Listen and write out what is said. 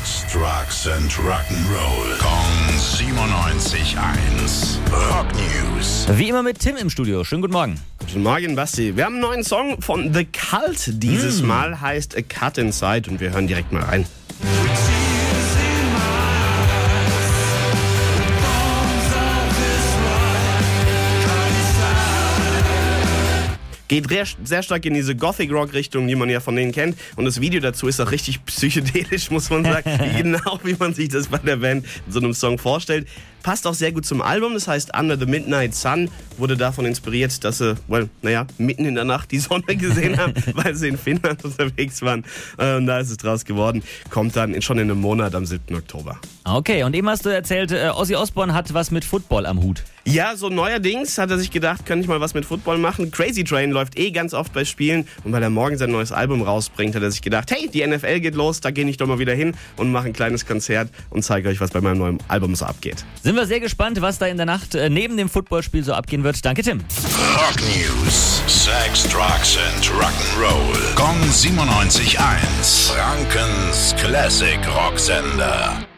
Sex, Drugs and Rock'n'Roll. Kong 97.1. Rock News. Wie immer mit Tim im Studio. Schönen guten Morgen. Guten Morgen, Basti. Wir haben einen neuen Song von The Cult. Dieses Mal heißt A Cut Inside und wir hören direkt mal rein. Geht re- sehr stark in diese Gothic-Rock-Richtung, die man ja von denen kennt. Und das Video dazu ist auch richtig psychedelisch, muss man sagen. genau wie man sich das bei der Band in so einem Song vorstellt. Passt auch sehr gut zum Album. Das heißt, Under the Midnight Sun wurde davon inspiriert, dass sie, well, naja, mitten in der Nacht die Sonne gesehen haben, weil sie in Finnland unterwegs waren. Äh, Und da ist es draus geworden. Kommt dann schon in einem Monat am 7. Oktober. Okay, und eben hast du erzählt, äh, Ozzy Osbourne hat was mit Football am Hut. Ja, so neuerdings hat er sich gedacht, könnte ich mal was mit Football machen. Crazy Train läuft eh ganz oft bei Spielen und weil er morgen sein neues Album rausbringt, hat er sich gedacht, hey, die NFL geht los, da gehe ich doch mal wieder hin und mache ein kleines Konzert und zeige euch, was bei meinem neuen Album so abgeht. Sind wir sehr gespannt, was da in der Nacht äh, neben dem Footballspiel so abgehen wird. Danke, Tim. Rock News. Sex, Drugs and Rock'n'Roll. Kong 97.1. Frankens Classic Rocksender.